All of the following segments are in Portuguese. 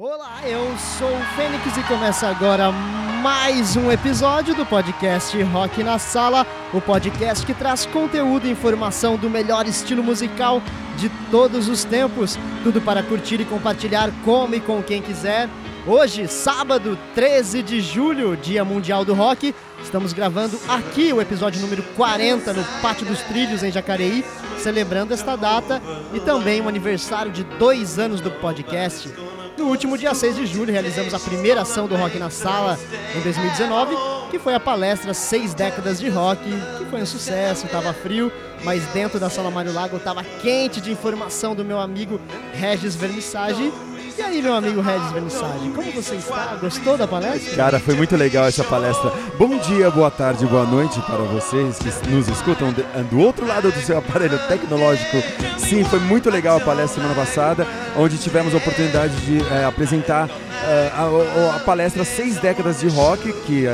Olá, eu sou o Fênix e começa agora mais um episódio do podcast Rock na Sala, o podcast que traz conteúdo e informação do melhor estilo musical de todos os tempos, tudo para curtir e compartilhar como e com quem quiser. Hoje, sábado 13 de julho, Dia Mundial do Rock, estamos gravando aqui o episódio número 40 no Pátio dos Trilhos em Jacareí, celebrando esta data e também o aniversário de dois anos do podcast. No último dia 6 de julho, realizamos a primeira ação do Rock na Sala em 2019, que foi a palestra Seis Décadas de Rock, que foi um sucesso, estava frio, mas dentro da Sala Mário Lago estava quente de informação do meu amigo Regis Vernissage. E aí, meu amigo Regis Vernissage, como você está? Gostou da palestra? Cara, foi muito legal essa palestra. Bom dia, boa tarde, boa noite para vocês que nos escutam do outro lado do seu aparelho tecnológico. Sim, foi muito legal a palestra semana passada, onde tivemos a oportunidade de é, apresentar é, a, a, palestra Seis Décadas de Rock, que é,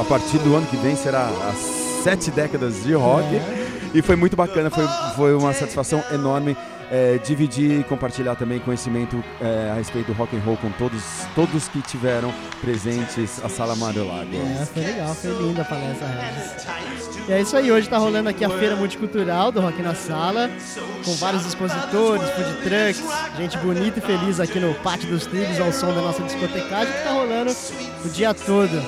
a partir do ano que vem será as Sete Décadas de Rock. É. E foi muito bacana, foi, foi uma satisfação enorme é, dividir e compartilhar também conhecimento é, a respeito do rock and roll com todos, todos que tiveram presentes a Sala Mário. É, foi legal, foi linda a palestra, Regis. E é isso aí, hoje está rolando aqui a feira multicultural do Rock na Sala, com vários expositores, food trucks, gente bonita e feliz aqui no Pátio dos Trilhos ao som da nossa discotecagem que está rolando o dia todo.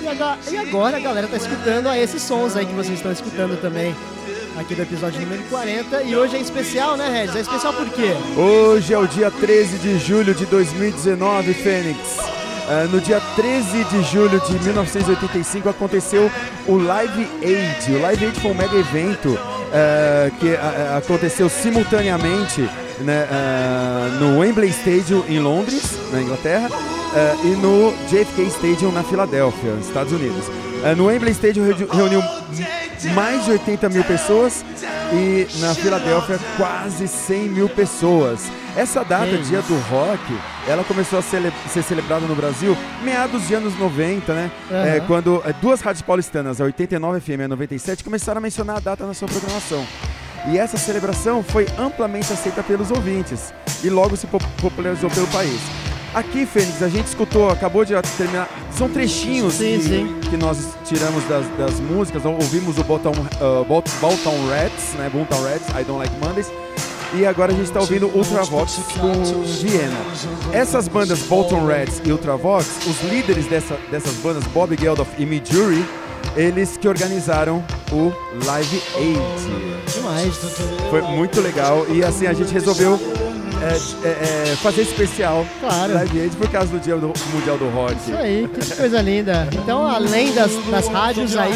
E agora, e agora a galera está escutando a esses sons aí que vocês estão escutando também aqui do episódio número 40. E hoje é especial, né, Regis? É especial por quê? Hoje é o dia 13 de julho de 2019, Fênix. Uh, no dia 13 de julho de 1985 aconteceu o Live Aid. O Live Aid foi um mega evento uh, que uh, aconteceu simultaneamente né, no Wembley Stadium em Londres, na Inglaterra, e no JFK Stadium na Filadélfia, Estados Unidos. no Wembley Stadium reuniu mais de 80 mil pessoas e na Filadélfia quase 100 mil pessoas. Essa data, Dia do Rock, ela começou a cele ser celebrada no Brasil meados de anos 90, né? Uhum. É, quando é, duas rádios paulistanas, a 89 FM e a 97, começaram a mencionar a data na sua programação. E essa celebração foi amplamente aceita pelos ouvintes e logo se popularizou pelo país. Aqui, Fênix, a gente escutou, acabou de terminar. São trechinhos sim, que, sim. que, nós tiramos das, das músicas. Ouvimos o Bolton, uh, Bolton Rats, né? Bolton Rats, I Don't Like Mondays. E agora a gente está ouvindo Ultravox com Viena. Essas bandas Bolton Rats e Ultravox, os líderes dessa, dessas bandas, Bob Geldof e Me Jury, eles que organizaram o Live Aid. Demais. Foi muito legal e assim a gente resolveu é, é, é, fazer especial claro. da gente por causa do Dia do, Mundial do Rock. Isso aí, que coisa linda. Então, além das, das rádios aí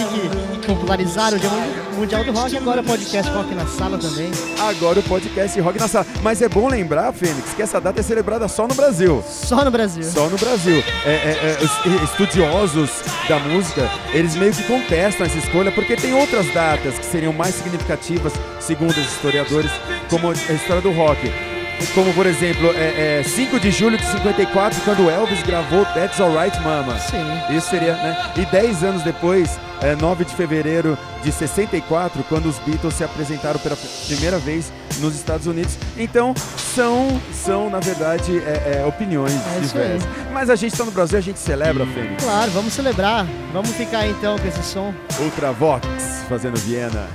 que popularizaram o Dia Mundial do Rock, agora o podcast Rock na Sala também. Agora o podcast Rock na Sala. Mas é bom lembrar, Fênix, que essa data é celebrada só no Brasil. Só no Brasil. Só no Brasil. É, é os estudiosos da música, eles meio que contestam essa escolha porque tem outras datas que seriam mais significativas, segundo os historiadores, como a história do rock como por exemplo, é, é 5 de julho de 54, quando Elvis gravou That's Alright Mama. Sim. Isso seria, né? E 10 anos depois, é, 9 de fevereiro de 64, quando os Beatles se apresentaram pela primeira vez nos Estados Unidos. Então, são, são na verdade, é, é, opiniões é diversas. Mas a gente está no Brasil, a gente celebra, Fênix. Claro, vamos celebrar. Vamos ficar então com esse som. Ultravox, fazendo Viena.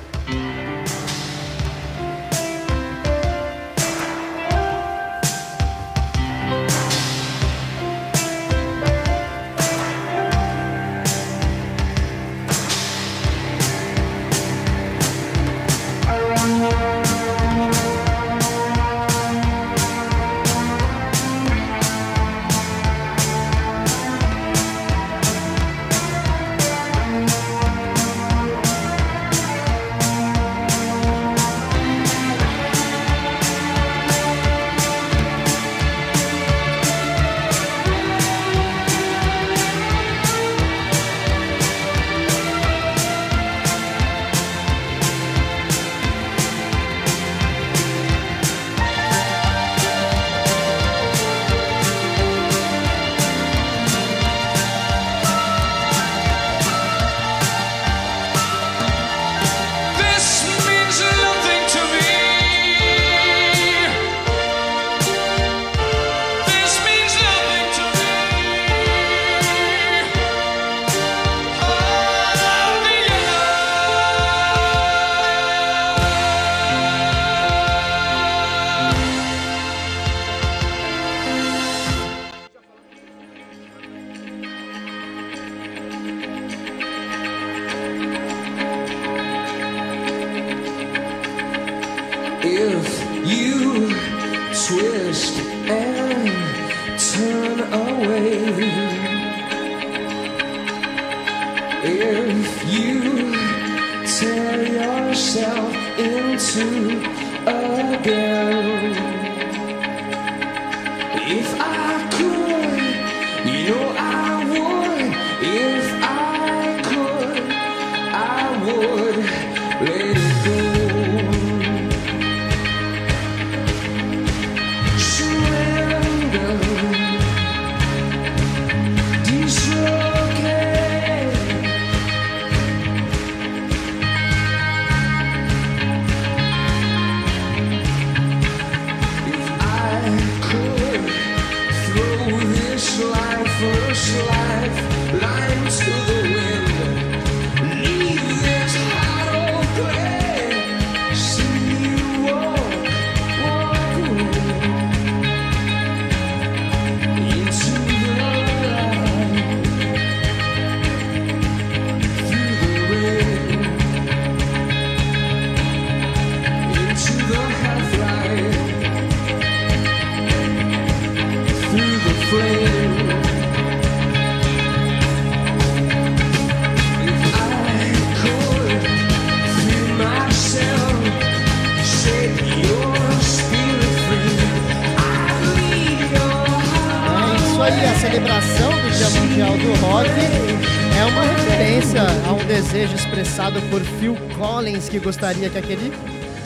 Expressado por Phil Collins, que gostaria que aquele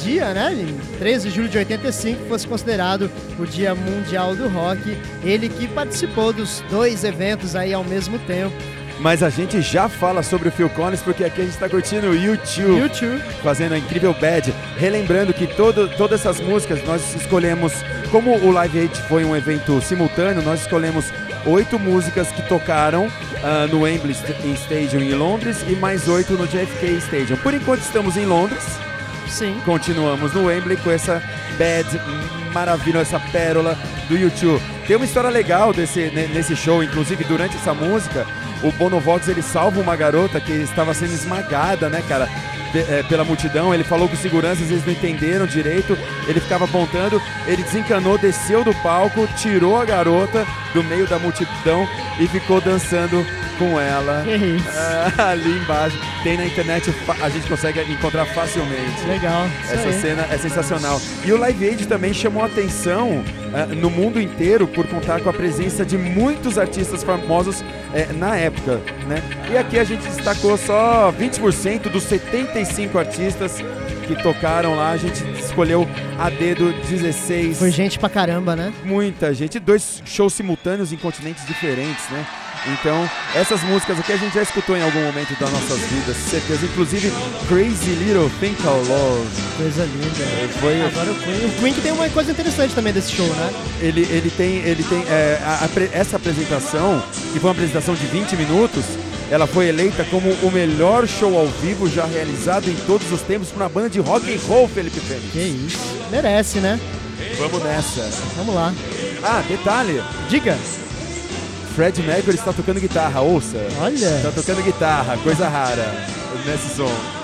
dia, né, em 13 de julho de 85, fosse considerado o Dia Mundial do Rock. Ele que participou dos dois eventos aí ao mesmo tempo. Mas a gente já fala sobre o Phil Collins porque aqui a gente tá curtindo o YouTube. YouTube. fazendo a incrível Bad. Relembrando que todo, todas essas músicas nós escolhemos, como o Live Aid foi um evento simultâneo, nós escolhemos oito músicas que tocaram ah, no Wembley St- Stadium em Londres e mais oito no JFK Stadium. Por enquanto estamos em Londres, Sim. continuamos no Wembley com essa Bad maravilha, essa pérola do YouTube. Tem uma história legal desse, ne- nesse show, inclusive durante essa música, o Bono Vox ele salva uma garota que estava sendo esmagada, né, cara? Eh, pela multidão, ele falou que os seguranças eles não entenderam direito, ele ficava apontando, ele desencanou, desceu do palco, tirou a garota do meio da multidão e ficou dançando com ela Que isso. ah, ali embaixo. Tem na internet, a gente consegue encontrar facilmente. Legal. Essa cena é sensacional. E o Live Aid também chamou a atenção ah, no mundo inteiro por contar com a presença de muitos artistas famosos eh, na época, né? E aqui a gente destacou só 20% dos 75 artistas que tocaram lá. A gente escolheu a dedo 16. Foi gente pra caramba, né? Muita gente, dois shows simultâneos em continentes diferentes, né? Então, essas músicas aqui a gente já escutou em algum momento das nossas vidas, certeza. Inclusive, Crazy Little Thing Called Love. Coisa linda. Foi, Agora o Queen. O Queen que tem uma coisa interessante também desse show, né? ele, ele tem, ele tem é, a- a essa apresentação, que foi uma apresentação de 20 minutos, ela foi eleita como o melhor show ao vivo já realizado em todos os tempos por uma banda de rock and roll, Felipe Félix. Que isso. Merece, né? Vamos nessa. Vamos lá. Ah, detalhe, Diga. Fred Mercury está tocando guitarra, ouça. Olha. Está tocando guitarra, coisa rara nesse som.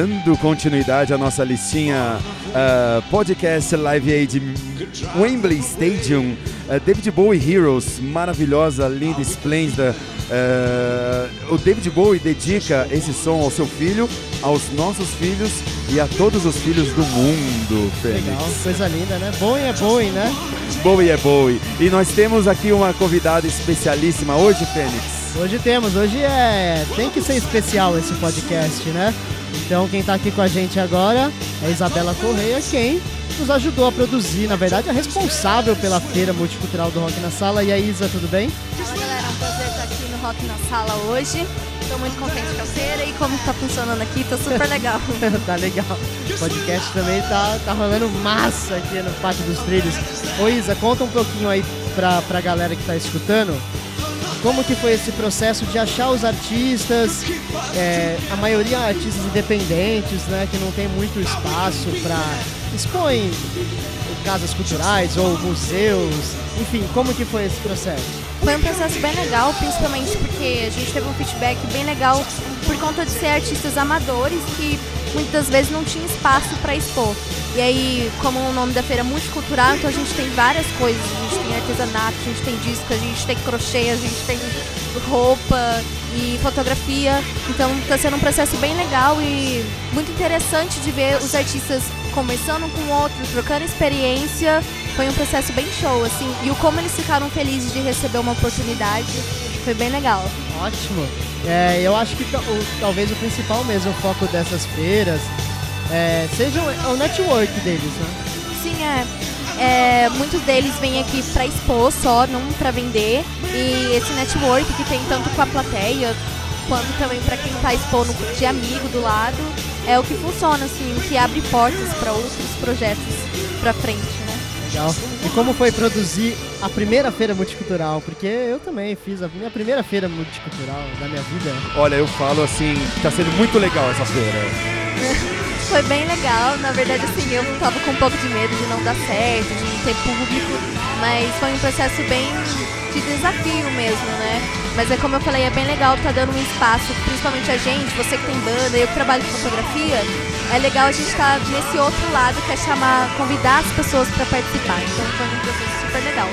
Dando continuidade à nossa listinha ah, podcast Live Aid Wembley Stadium, ah, David Bowie Heroes, maravilhosa, linda, esplêndida. Ah, o David Bowie dedica esse som ao seu filho, aos nossos filhos e a todos os filhos do mundo, Fênix. Legal, coisa linda, né? Bowie é Bowie, né? Bowie é Bowie. E nós temos aqui uma convidada especialíssima hoje, Fênix. Hoje temos, hoje é. Tem que ser especial esse podcast, né? Então quem tá aqui com a gente agora é a Isabela Correia, quem nos ajudou a produzir, na verdade, é responsável pela feira multicultural do Rock na Sala. E aí, Isa, tudo bem? Fala galera, é um prazer estar aqui no Rock na Sala hoje. Estou muito contente com a feira e como está funcionando aqui, tá super legal. tá legal. O podcast também tá, tá rolando massa aqui no Pátio dos Trilhos. Ô Isa, conta um pouquinho aí pra, pra galera que tá escutando. Como que foi esse processo de achar os artistas, é, a maioria artistas independentes, né, que não tem muito espaço para expor em casas culturais ou museus, enfim, como que foi esse processo? Foi um processo bem legal, principalmente porque a gente teve um feedback bem legal por conta de ser artistas amadores que muitas vezes não tinha espaço para expor. E aí, como o nome da feira é multicultural, então a gente tem várias coisas. A gente tem artesanato, a gente tem disco, a gente tem crochê, a gente tem roupa e fotografia. Então está sendo um processo bem legal e muito interessante de ver os artistas conversando com outros, trocando experiência. Foi um processo bem show, assim. E o como eles ficaram felizes de receber uma oportunidade foi bem legal. Ótimo. É, eu acho que o- talvez o principal mesmo foco dessas feiras é, seja o, o network deles, né? Sim, é. É, muitos deles vêm aqui para expor só, não para vender. E esse network que tem tanto com a plateia quanto também para quem tá expondo de amigo do lado, é o que funciona, assim, o que abre portas para outros projetos para frente, né? Legal. E como foi produzir a primeira feira multicultural? Porque eu também fiz a minha primeira feira multicultural da minha vida. Olha, eu falo assim, tá sendo muito legal essa feira. Foi bem legal, na verdade assim, eu tava com um pouco de medo de não dar certo, de não ter público, mas foi um processo bem de desafio mesmo, né? Mas é como eu falei, é bem legal tá dando um espaço, principalmente a gente, você que tem banda, eu que trabalho com fotografia, é legal a gente estar nesse outro lado que é chamar, convidar as pessoas para participar. Então foi um processo super legal.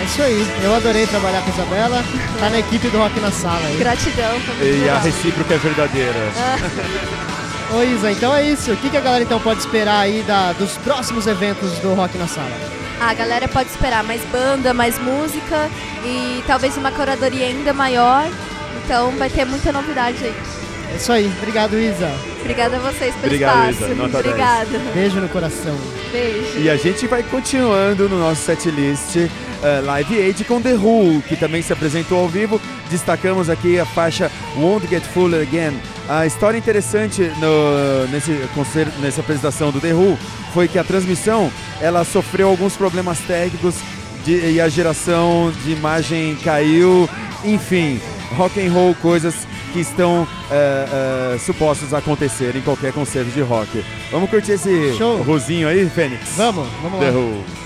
É isso aí. Eu adorei trabalhar com a Isabela. Tá na equipe do Rock na Sala aí. Gratidão, E a legal. recíproca é verdadeira. Ô Isa, então é isso. O que, que a galera então pode esperar aí da, dos próximos eventos do Rock na Sala? A galera pode esperar mais banda, mais música e talvez uma curadoria ainda maior. Então vai ter muita novidade aí. É isso aí. Obrigado, Isa. Obrigada a vocês pelo Obrigado, espaço. Isa. Nota 10. Obrigada. Beijo no coração. Beijo. E a gente vai continuando no nosso setlist eh, Live Aid com The Who, que também se apresentou ao vivo. Destacamos aqui a faixa Won't Get Full Again. A história interessante no- nesse concerto, nessa apresentação do The Who foi que a transmissão ela sofreu alguns problemas técnicos de- e a geração de imagem caiu. Enfim, rock and roll, coisas que estão eh, eh, supostas a acontecer em qualquer concerto de rock. Vamos curtir esse Show. rosinho aí, Fênix? Vamos, vamos The lá. Who.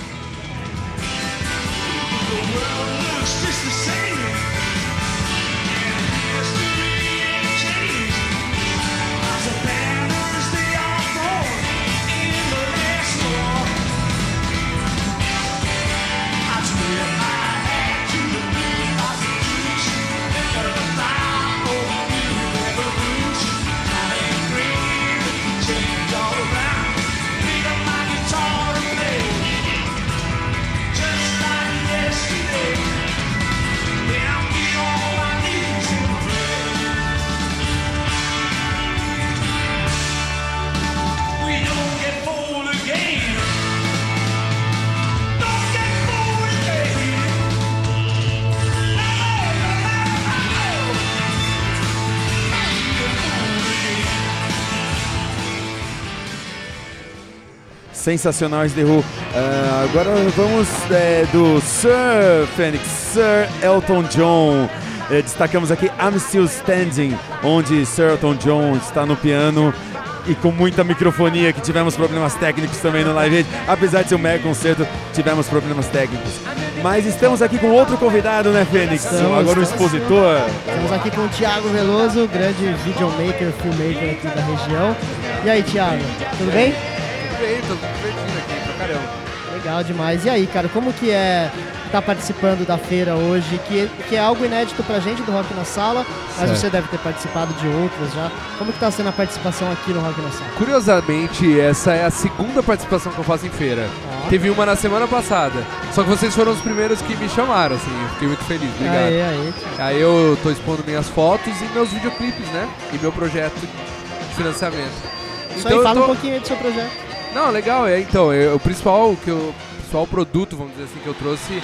Sensacionais The Who. Ah, agora vamos é, do Sir Phoenix, Sir Elton John. Eh, destacamos aqui I'm Still Standing, onde Sir Elton John está no piano e com muita microfonia, que tivemos problemas técnicos também no Live Aid. Apesar de ser um mega concerto, tivemos problemas técnicos. Mas estamos aqui com outro convidado, né, Fênix? Estamos, Agora o estamos. expositor. Estamos aqui com o Thiago Veloso, grande videomaker, filmmaker aqui da região. E aí, Thiago, tudo bem? Bem, tô divertindo aqui pra caramba. Legal demais. E aí, cara, como que é estar participando da feira hoje, que, que é algo inédito pra gente do Rock na Sala, mas Certo. você deve ter participado de outras já. Como que tá sendo a participação aqui no Rock na Sala? Curiosamente, essa é a segunda participação que eu faço em feira. Ó. Teve uma na semana passada. Só que vocês foram os primeiros que me chamaram, assim. Eu fiquei muito feliz. Obrigado. Aê, aê, Thiago. Aí eu tô expondo minhas fotos e meus videoclipes, né? E meu projeto de financiamento. Então aí, eu fala tô- um pouquinho aí do seu projeto. Não, legal, é então, eu- o principal que eu, o principal produto, vamos dizer assim, que eu trouxe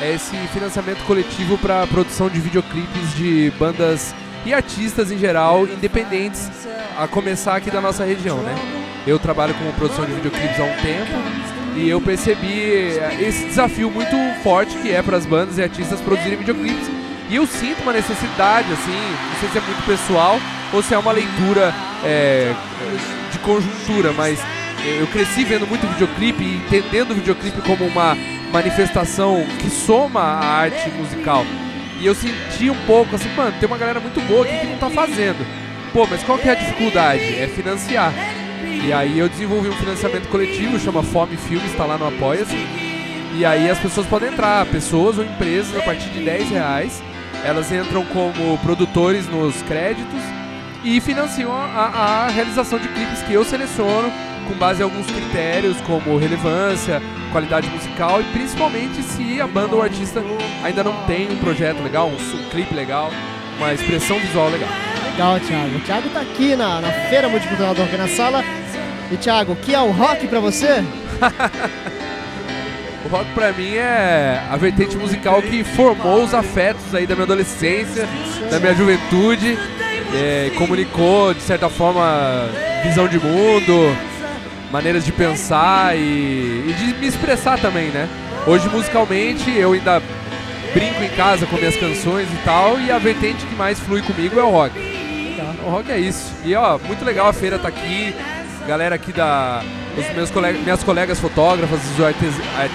é esse financiamento coletivo para produção de videoclipes de bandas e artistas em geral, independentes, a começar aqui da nossa região, né? Eu trabalho com produção de videoclipes há um tempo e eu percebi eh, esse desafio muito forte que é para as bandas e artistas produzirem videoclipes. E eu sinto uma necessidade, assim, não sei se é muito pessoal ou se é uma leitura eh, de conjuntura, mas eu cresci vendo muito videoclipe e entendendo o videoclipe como uma manifestação que soma a arte musical. E eu senti um pouco assim, mano, tem uma galera muito boa aqui que não tá fazendo. Pô, mas qual que é a dificuldade? É financiar. E aí eu desenvolvi um financiamento coletivo, chama Fome Filmes, tá lá no Apoia-se. E aí as pessoas podem entrar, pessoas ou empresas, a partir de 10 reais. Elas entram como produtores nos créditos e financiam a, a realização de clipes que eu seleciono com base em alguns critérios como relevância, qualidade musical e principalmente se a banda ou artista ainda não tem um projeto legal, um, su- clipe legal, uma expressão visual legal. Legal, Thiago. O Thiago tá aqui na, na Feira Multicultural do Rock na Sala. E, Thiago, o que é o rock pra você? O rock pra mim é a vertente musical que formou os afetos aí da minha adolescência, da minha juventude, é, comunicou de certa forma visão de mundo, maneiras de pensar e, e de me expressar também, né? Hoje musicalmente eu ainda brinco em casa com minhas canções e tal, e a vertente que mais flui comigo é o rock. O rock é isso. E ó, muito legal a feira tá aqui, galera aqui da. Os meus colegas, minhas colegas fotógrafas, os, artes, ar-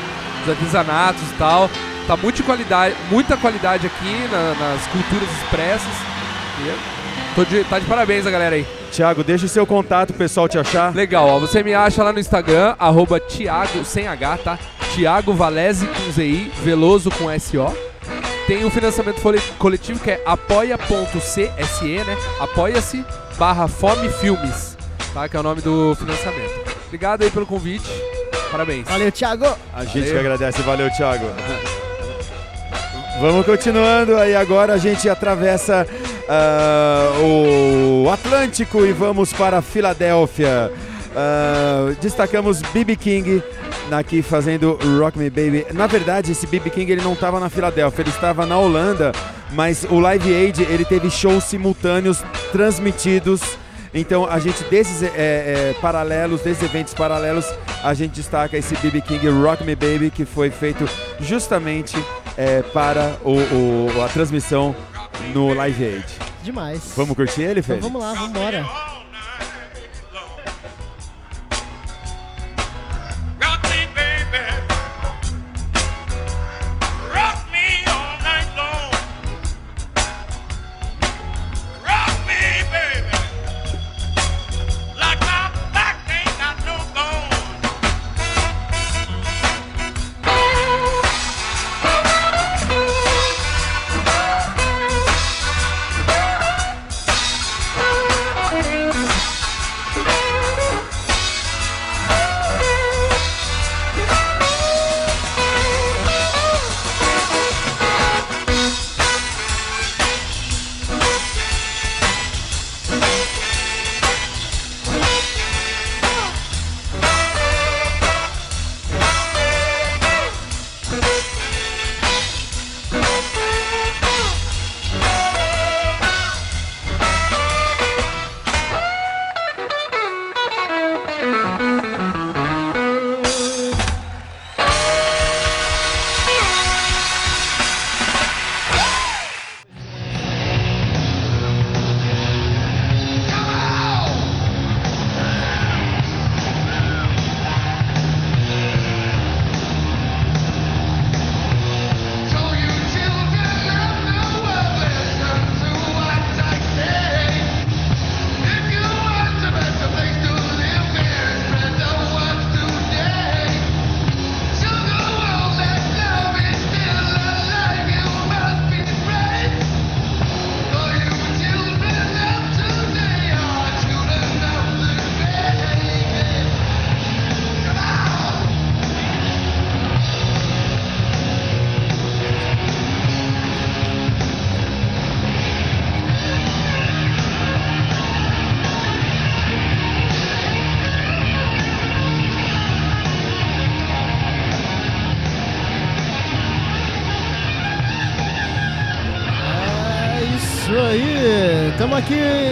os artesanatos e tal. Tá muito qualidade, muita qualidade aqui na- nas culturas expressas. E tô de, tá de parabéns a galera aí. Thiago, deixa o seu contato, o pessoal te achar. Legal, ó. Você me acha lá no Instagram, arroba Thiago, sem H, tá? Thiago Valese com ZI, Veloso com SO. Tem o financiamento coletivo que é apoia.cse, né? Apoia-se barra Fome Filmes, tá? Que é o nome do financiamento. Obrigado aí pelo convite. Parabéns. Valeu, Thiago. A gente Valeu. que agradece, valeu, Thiago. Vamos continuando, aí agora a gente atravessa ah, o Atlântico e vamos para Filadélfia. Ah, destacamos BB King aqui fazendo Rock Me Baby. Na verdade, esse BB King ele não estava na Filadélfia, ele estava na Holanda, mas o Live Aid ele teve shows simultâneos transmitidos. Então a gente desses é, é, paralelos, desses eventos paralelos, a gente destaca esse BB King Rock Me Baby que foi feito justamente é, para o, o- a transmissão no Live Aid. Demais. Vamos curtir ele, Então Fê? vamos lá, vamos embora.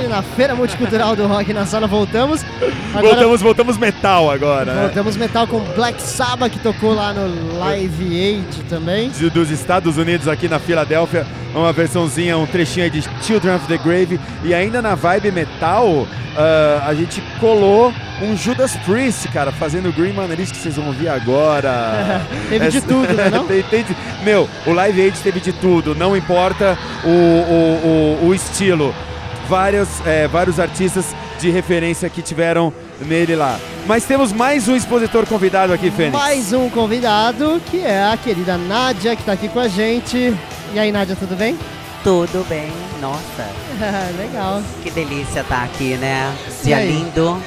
Na Feira Multicultural do Rock na Sala, voltamos. Agora Voltamos, voltamos metal agora, né? voltamos metal com Black Sabbath, que tocou lá no Live Aid também. De- dos Estados Unidos aqui na Filadélfia, uma versãozinha, um trechinho aí de Children of the Grave. E ainda na vibe metal, ah, a gente colou um Judas Priest, cara, fazendo Green Mannerism que vocês vão ouvir agora. Teve de Essa- tudo, né, não? tem, tem de- Meu, o Live Aid teve de tudo, não importa o, o, o, o estilo. Vários, é, vários artistas de referência que tiveram nele lá. Mas temos mais um expositor convidado aqui, Fênix. Mais um convidado, que é a querida Nádia, que tá aqui com a gente. E aí, Nádia, tudo bem? Tudo bem, nossa, Legal. que delícia estar aqui, né? E Dia lindo,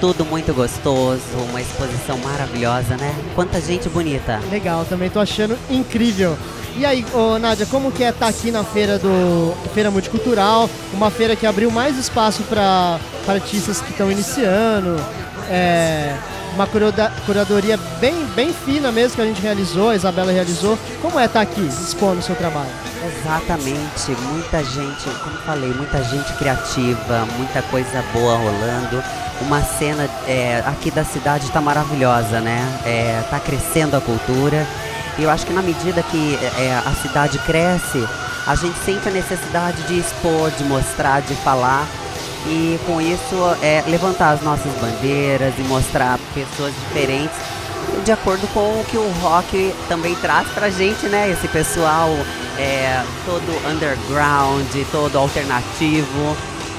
tudo muito gostoso, uma exposição maravilhosa, né? Quanta gente bonita. Legal, também tô achando incrível. E aí, ô, Nádia, como que é estar aqui na feira do Feira Multicultural, uma feira que abriu mais espaço para artistas que estão iniciando, é, uma curadoria bem, bem fina mesmo que a gente realizou, a Isabela realizou. Como é estar aqui expondo o seu trabalho? Exatamente, muita gente, como falei, muita gente criativa, muita coisa boa rolando. Uma cena é, aqui da cidade está maravilhosa, né? Está crescendo a cultura. E eu acho que na medida que é, a cidade cresce, a gente sente a necessidade de expor, de mostrar, de falar. E com isso é, levantar as nossas bandeiras e mostrar pessoas diferentes de acordo com o que o rock também traz pra gente, né? Esse pessoal é, todo underground, todo alternativo.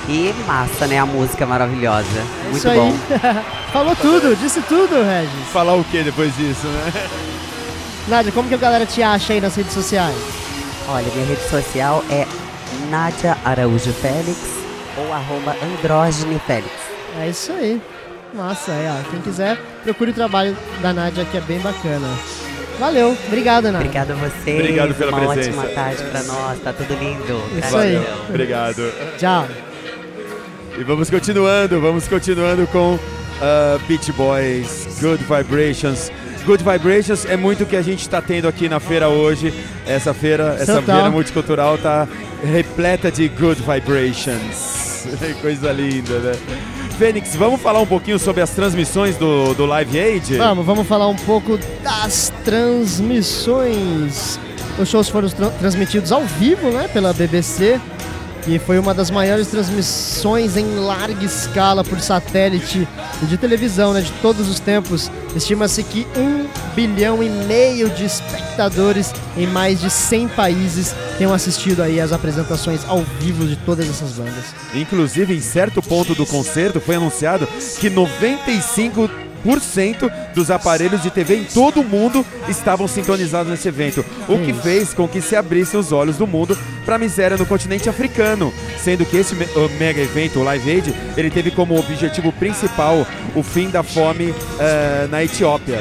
E massa, né? A música maravilhosa. É Muito isso aí. bom. Falou tudo, disse tudo, Regis. Falar o que depois disso, né? Nádia, como que a galera te acha aí nas redes sociais? Olha, minha rede social é Nádia Araújo Félix ou arroba Andrógene Félix. É isso aí. Massa, é, ó. Quem quiser, procure o trabalho da Nádia, que é bem bacana. Valeu, obrigado, Nádia. Obrigada a vocês. Obrigado pela Uma presença. ótima tarde pra nós. Tá tudo lindo. Isso aí. Gratidão. Obrigado. Tchau. E vamos continuando, vamos continuando com ah, Beach Boys, Good Vibrations. Good Vibrations é muito o que a gente está tendo aqui na feira hoje. Essa feira, essa Total. feira multicultural está repleta de Good Vibrations. Coisa linda, né? Fênix, vamos falar um pouquinho sobre as transmissões do, do Live Aid? Vamos, vamos falar um pouco das transmissões. Os shows foram tra- transmitidos ao vivo, né, pela BBC. E foi uma das maiores transmissões em larga escala por satélite de televisão, né, de todos os tempos. Estima-se que um bilhão e meio de espectadores em mais de 100 países tenham assistido aí as apresentações ao vivo de todas essas bandas. Inclusive, em certo ponto do concerto, foi anunciado que 95% dos aparelhos de TV em todo o mundo estavam sintonizados nesse evento, o Que isso. fez com que se abrissem os olhos do mundo para a miséria no continente africano, sendo que esse me- mega evento, o Live Aid, ele teve como objetivo principal o fim da fome eh, na Etiópia.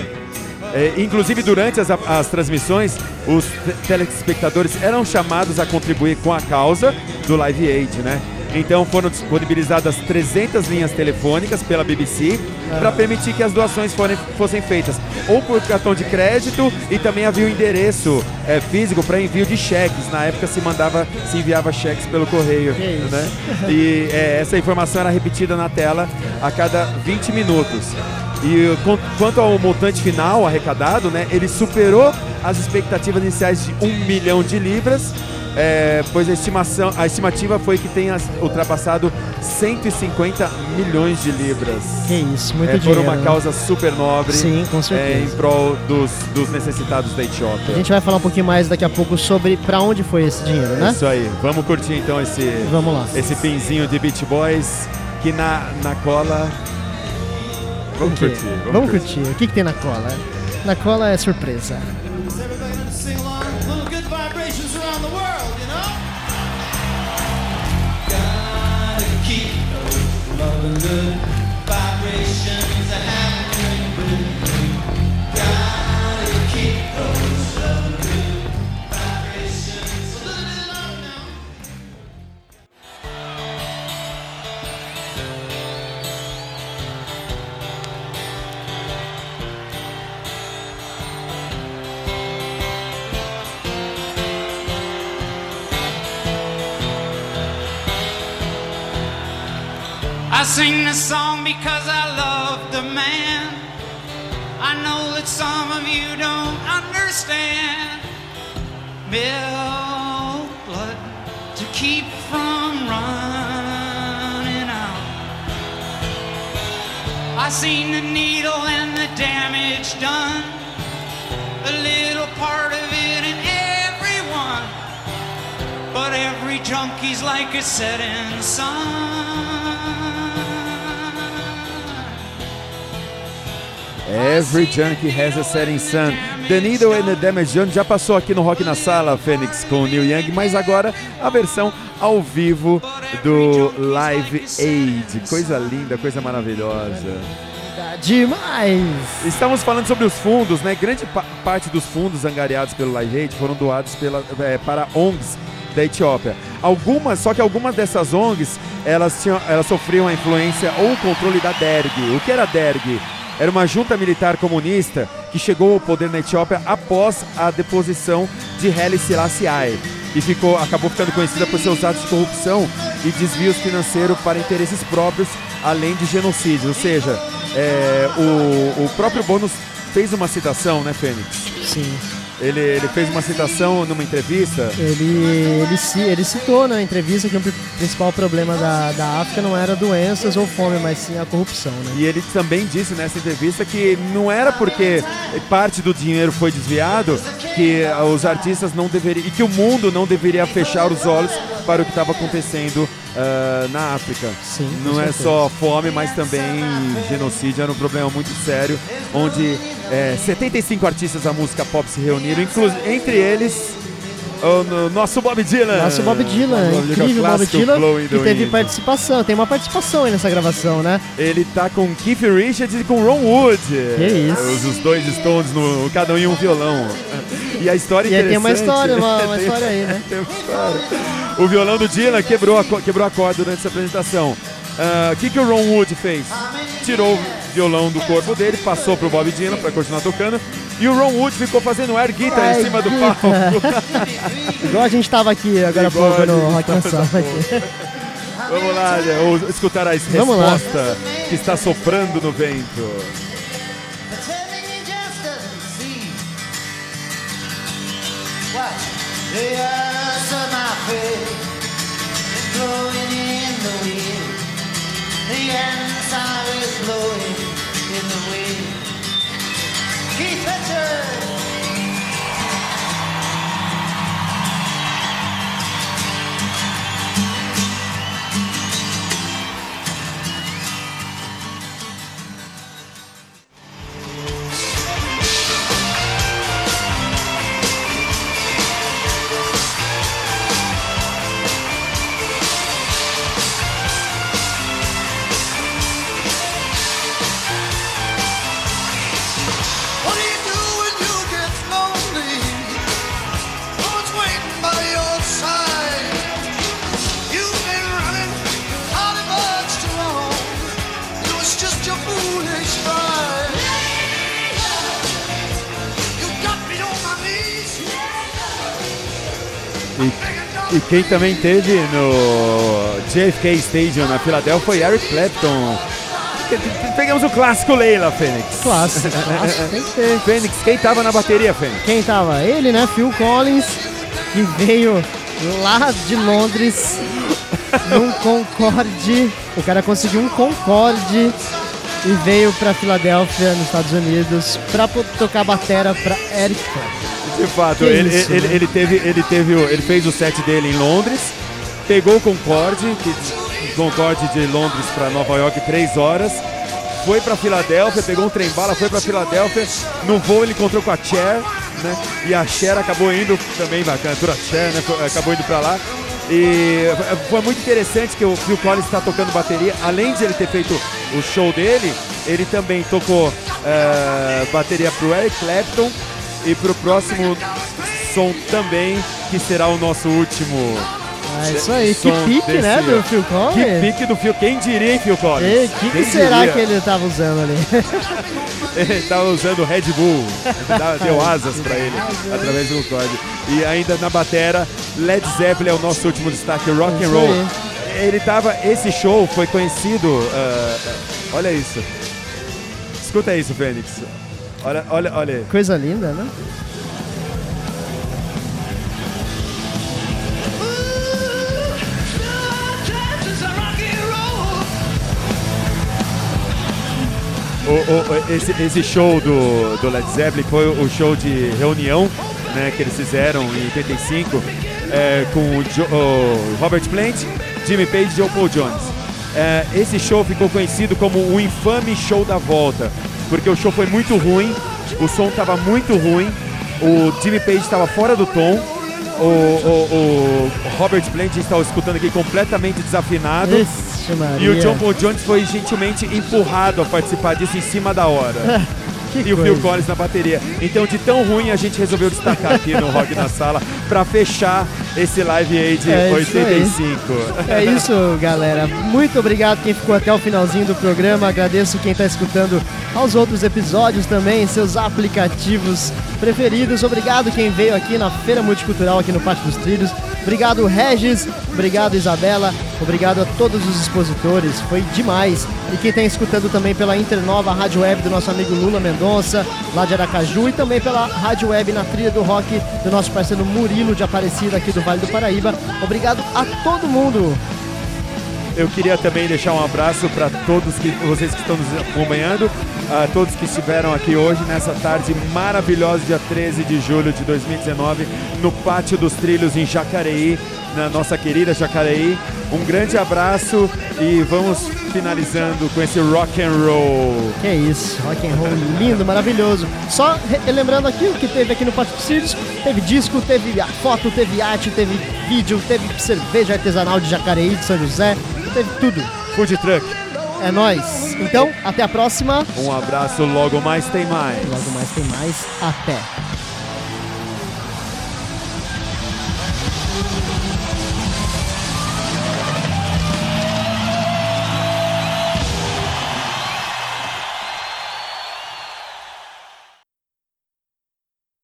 É, inclusive, durante as, as transmissões, os te- telespectadores eram chamados a contribuir com a causa do Live Aid, né? Então foram disponibilizadas 300 linhas telefônicas pela BBC para permitir que as doações forem- fossem feitas ou por cartão de crédito e também havia um endereço é, físico para envio de cheques. Na época se mandava, se enviava cheques pelo correio, né? E é, essa informação era repetida na tela a cada 20 minutos. E quan- quanto ao montante final arrecadado, né, ele superou as expectativas iniciais de um milhão de libras, é, pois a, estimação, a estimativa foi que tenha ultrapassado 150 milhões de libras. Que isso, muito é, por dinheiro. uma né? causa super nobre Sim, com é, em certeza. prol dos, dos necessitados da A Etiópia. gente vai falar um pouquinho mais daqui a pouco sobre pra onde foi esse dinheiro, né? Isso aí, vamos curtir então esse, Vamos lá. esse pinzinho de Beach Boys que na, na cola. Vamos curtir, vamos, Vamos curtir. curtir. O que, que tem na cola? Na cola é surpresa. good. I sing this song because I love the man. I know that some of you don't understand. Milk blood to keep from running out. I seen the needle and the damage done. A little part of it in everyone. But every junkie's like a setting sun. Every Junkie Has a Setting Sun. The Needle and the Damage Done já passou aqui no Rock na Sala, Fênix, com o Neil Young, mas agora a versão ao vivo do Live Aid. Coisa linda, coisa maravilhosa. Demais! Estamos falando sobre os fundos, né? Grande pa- parte dos fundos angariados pelo Live Aid foram doados pela, eh, para ONGs da Etiópia. Algumas, só que algumas dessas ONGs, elas, tinham, elas sofriam a influência ou o controle da DERG. O que era DERG? Era uma junta militar comunista que chegou ao poder na Etiópia após a deposição de Haile Selassie e ficou, acabou ficando conhecida por seus atos de corrupção e desvios financeiros para interesses próprios, além de genocídio. Ou seja, é, o, o próprio Bônus fez uma citação, né, Fênix? Sim. Ele, ele fez uma citação numa entrevista. Ele, ele, ele citou na entrevista que o pri- principal problema da, da África não era doenças ou fome, mas sim a corrupção, né? E ele também disse nessa entrevista que não era porque parte do dinheiro foi desviado que os artistas não deveriam. e que o mundo não deveria fechar os olhos para o que estava acontecendo ah, na África. Sim, Não é só fome, mas também genocídio. Era um problema muito sério, onde eh, 75 artistas da música pop se reuniram, entre eles. O no- nosso Bob Dylan. Nosso Bob Dylan, Nosso incrível Bob Dylan, que teve Wind. participação, tem uma participação aí nessa gravação, né? Ele tá com Keith Richards e com Ron Wood. Que isso. Os, os dois Stones, no, cada um em um violão. E a história E aí tem uma interessante- história, uma, uma história aí, né? tem uma história. O violão do Dylan quebrou a, quebrou a corda durante essa apresentação. Ah, O que, que o Ron Wood fez? Tirou o violão do corpo dele, passou pro Bob Dylan para continuar tocando. E o Ron Wood ficou fazendo air guitar Air em cima do guitar. palco. Igual a gente tava aqui agora há pouco no Rock aqui. Vamos lá, né, ou escutar a Vamos lá. resposta que está soprando no vento. The earth of my blowing in the wind. The answer is blowing in the wind. Keith Richards. Quem também teve no JFK Stadium na Filadélfia foi Eric Clapton. Pegamos o clássico Leila, Fênix. Clássico, clássico, tem que ter. Fênix, quem tava na bateria, Fênix? Quem tava? Ele, né? Phil Collins, que veio lá de Londres num Concorde. O cara conseguiu um Concorde e veio pra Filadélfia, nos Estados Unidos, pra po- tocar batera pra Eric Clapton. De fato, ele, isso, ele, né? ele teve, ele teve, ele fez o set dele em Londres, pegou o Concorde, que, Concorde de Londres para Nova York três horas, foi para Filadélfia, pegou um trem bala, foi para Filadélfia. No voo ele encontrou com a Cher, né? E a Cher acabou indo também, a cantora Cher, né? Acabou indo para lá. E foi muito interessante que o Phil Collins está tocando bateria. Além de ele ter feito o show dele, ele também tocou eh, bateria pro Eric Clapton e pro próximo som também, que será o nosso último. É isso aí, que pique, né, do Phil Collins? Que pique do Phil, quem diria, hein, Phil Collins? E que, que será diria? que ele tava usando ali? Ele tava usando Red Bull, deu asas pra ele através do Concorde. E ainda na batera, Led Zeppelin é o nosso último destaque, rock and Isso roll. aí. ele tava. Esse show foi conhecido. ah, olha isso. Escuta isso, Fênix. Olha, olha, olha. Coisa linda, né? O- esse, esse show do, do Led Zeppelin foi o show de reunião né, que eles fizeram em 85 é, com o, Jo- o Robert Plant, Jimmy Page e Joe Paul Jones. É, esse show ficou conhecido como o infame show da volta, porque o show foi muito ruim, o som estava muito ruim, o Jimmy Page estava fora do tom, o, o- o Robert Plant estava escutando aqui completamente desafinado. Ixi. E o John Paul Jones foi gentilmente empurrado a participar disso em cima da hora. Que e o coisa. Phil Collins na bateria. Então, de tão ruim, a gente resolveu destacar aqui no Rock na Sala pra fechar esse Live Aid É isso aí. 85. É isso, galera. Muito obrigado quem ficou até o finalzinho do programa. Agradeço quem está escutando aos outros episódios também, seus aplicativos preferidos. Obrigado quem veio aqui na Feira Multicultural aqui no Pátio dos Trilhos. Obrigado, Regis. Obrigado, Isabela. Obrigado a todos os expositores. Foi demais. E quem está escutando também pela Internova Rádio Web do nosso amigo Lula Mendonça, lá de Aracaju, e também pela Rádio Web na trilha do rock do nosso parceiro Murilo de Aparecida aqui do Vale do Paraíba. Obrigado a todo mundo. Eu queria também deixar um abraço para todos que vocês que estão nos acompanhando, a todos que estiveram aqui hoje nessa tarde maravilhosa, dia 13 de julho de 2019, no Pátio dos Trilhos em Jacareí, na nossa querida Jacareí. Um grande abraço e vamos finalizando com esse rock and roll. Que isso, rock and roll lindo, maravilhoso. Só lembrando aqui o que teve aqui no Pátio Trilhos, teve disco, teve a foto, teve arte, teve vídeo, teve cerveja artesanal de Jacareí, de São José, teve tudo. Food Truck. É nóis. Então, até a próxima. Um abraço, logo mais tem mais. Logo mais tem mais. Até.